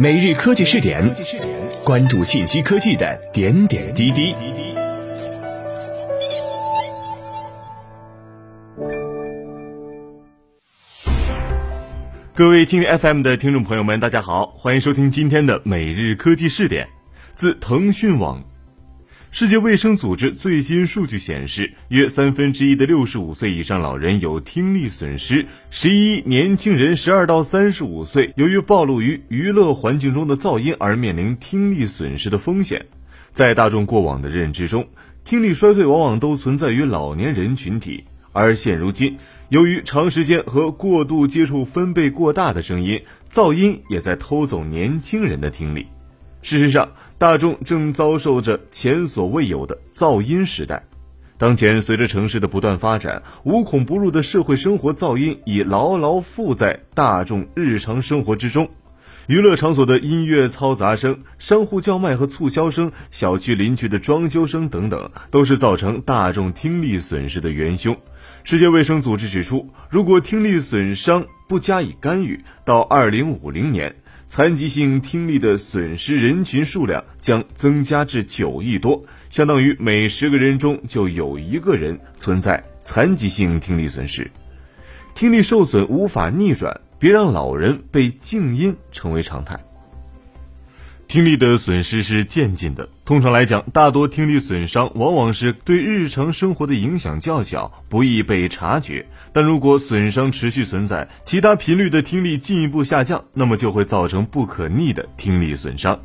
每日科技试点，关注信息科技的点点滴滴。各位今日 FM 的听众朋友们，大家好，欢迎收听今天的每日科技试点，自腾讯网。世界卫生组织最新数据显示，约三分之一的六十五岁以上老人有听力损失，十一年轻人十二到三十五岁由于暴露于娱乐环境中的噪音而面临听力损失的风险。在大众过往的认知中，听力衰退往往都存在于老年人群体，而现如今，由于长时间和过度接触分贝过大的声音，噪音也在偷走年轻人的听力。事实上，大众正遭受着前所未有的噪音时代。当前，随着城市的不断发展，无孔不入的社会生活噪音已牢牢附在大众日常生活之中。娱乐场所的音乐嘈杂声、商户叫卖和促销声、小区邻居的装修声等等，都是造成大众听力损失的元凶。世界卫生组织指出，如果听力损伤不加以干预，到二零五零年，残疾性听力的损失人群数量将增加至九亿多，相当于每十个人中就有一个人存在残疾性听力损失。听力受损无法逆转，别让老人被静音成为常态。听力的损失是渐进的。通常来讲，大多听力损伤往往是对日常生活的影响较小，不易被察觉。但如果损伤持续存在，其他频率的听力进一步下降，那么就会造成不可逆的听力损伤。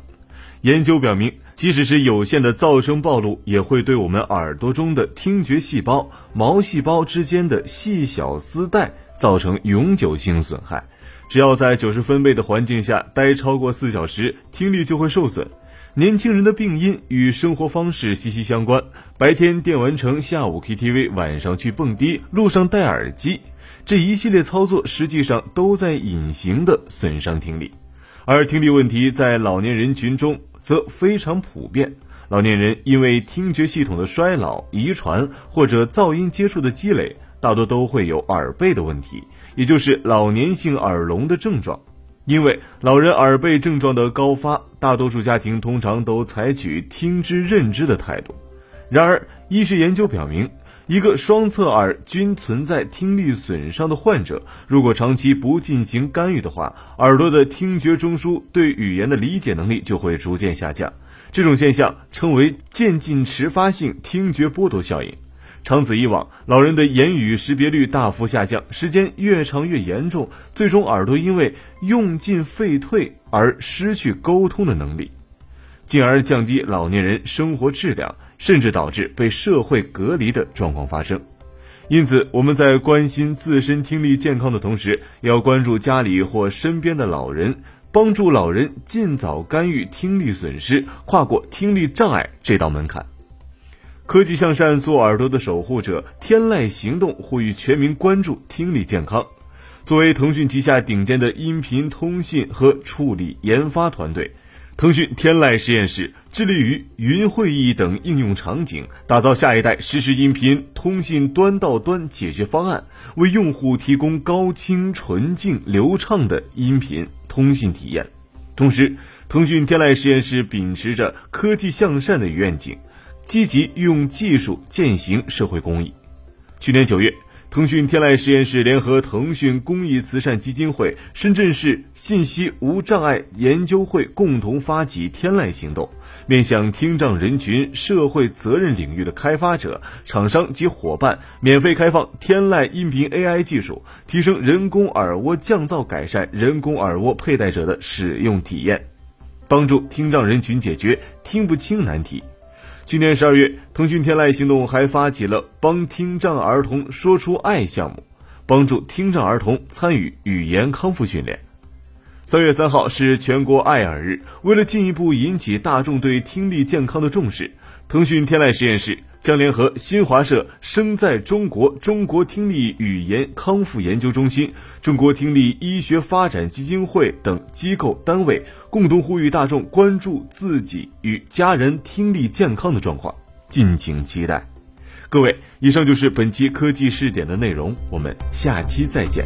研究表明，即使是有限的噪声暴露，也会对我们耳朵中的听觉细胞、毛细胞之间的细小丝带造成永久性损害。只要在九十分贝的环境下待超过四小时，听力就会受损。年轻人的病因与生活方式息息相关，白天电玩城，下午 KTV，晚上去蹦迪，路上戴耳机，这一系列操作实际上都在隐形的损伤听力。而听力问题在老年人群中则非常普遍。老年人因为听觉系统的衰老、遗传或者噪音接触的积累，大多都会有耳背的问题。也就是老年性耳聋的症状，因为老人耳背症状的高发，大多数家庭通常都采取听之任之的态度。然而，医学研究表明，一个双侧耳均存在听力损伤的患者，如果长期不进行干预的话，耳朵的听觉中枢对语言的理解能力就会逐渐下降。这种现象称为渐进迟发性听觉剥夺效应。长此以往，老人的言语识别率大幅下降，时间越长越严重，最终耳朵因为用进废退而失去沟通的能力，进而降低老年人生活质量，甚至导致被社会隔离的状况发生。因此，我们在关心自身听力健康的同时，要关注家里或身边的老人，帮助老人尽早干预听力损失，跨过听力障碍这道门槛。科技向善，做耳朵的守护者。天籁行动呼吁全民关注听力健康。作为腾讯旗下顶尖的音频通信和处理研发团队，腾讯天籁实验室致力于云会议等应用场景，打造下一代实时音频通信端到端解决方案，为用户提供高清、纯净、流畅的音频通信体验。同时，腾讯天籁实验室秉持着科技向善的愿景。积极用技术践行社会公益。去年九月，腾讯天籁实验室联合腾讯公益慈善基金会、深圳市信息无障碍研究会共同发起“天籁行动”，面向听障人群、社会责任领域的开发者、厂商及伙伴，免费开放天籁音频 AI 技术，提升人工耳蜗降噪，改善人工耳蜗佩戴者的使用体验，帮助听障人群解决听不清难题。去年十二月，腾讯天籁行动还发起了帮听障儿童说出爱项目，帮助听障儿童参与语言康复训练。三月三号是全国爱耳日，为了进一步引起大众对听力健康的重视，腾讯天籁实验室。将联合新华社、生在中国中国听力语言康复研究中心、中国听力医学发展基金会等机构单位，共同呼吁大众关注自己与家人听力健康的状况，敬请期待。各位，以上就是本期科技试点的内容，我们下期再见。